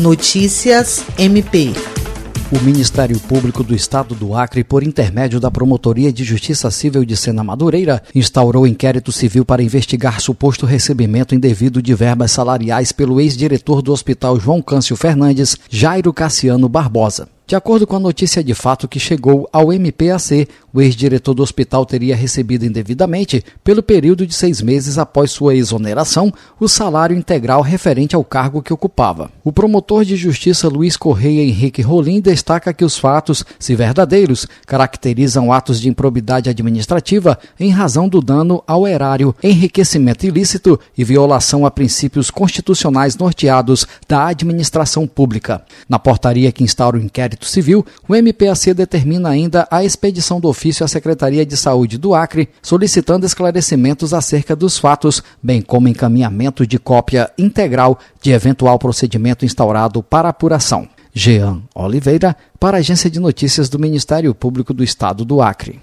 Notícias MP. O Ministério Público do Estado do Acre, por intermédio da Promotoria de Justiça Civil de Sena Madureira, instaurou inquérito civil para investigar suposto recebimento indevido de verbas salariais pelo ex-diretor do Hospital João Câncio Fernandes, Jairo Cassiano Barbosa. De acordo com a notícia de fato que chegou ao MPAC, o ex-diretor do hospital teria recebido indevidamente, pelo período de seis meses após sua exoneração, o salário integral referente ao cargo que ocupava. O promotor de justiça Luiz Correia Henrique Rolim destaca que os fatos, se verdadeiros, caracterizam atos de improbidade administrativa em razão do dano ao erário, enriquecimento ilícito e violação a princípios constitucionais norteados da administração pública. Na portaria que instaura o inquérito Civil, o MPAC determina ainda a expedição do ofício à Secretaria de Saúde do Acre, solicitando esclarecimentos acerca dos fatos, bem como encaminhamento de cópia integral de eventual procedimento instaurado para apuração. Jean Oliveira, para a Agência de Notícias do Ministério Público do Estado do Acre.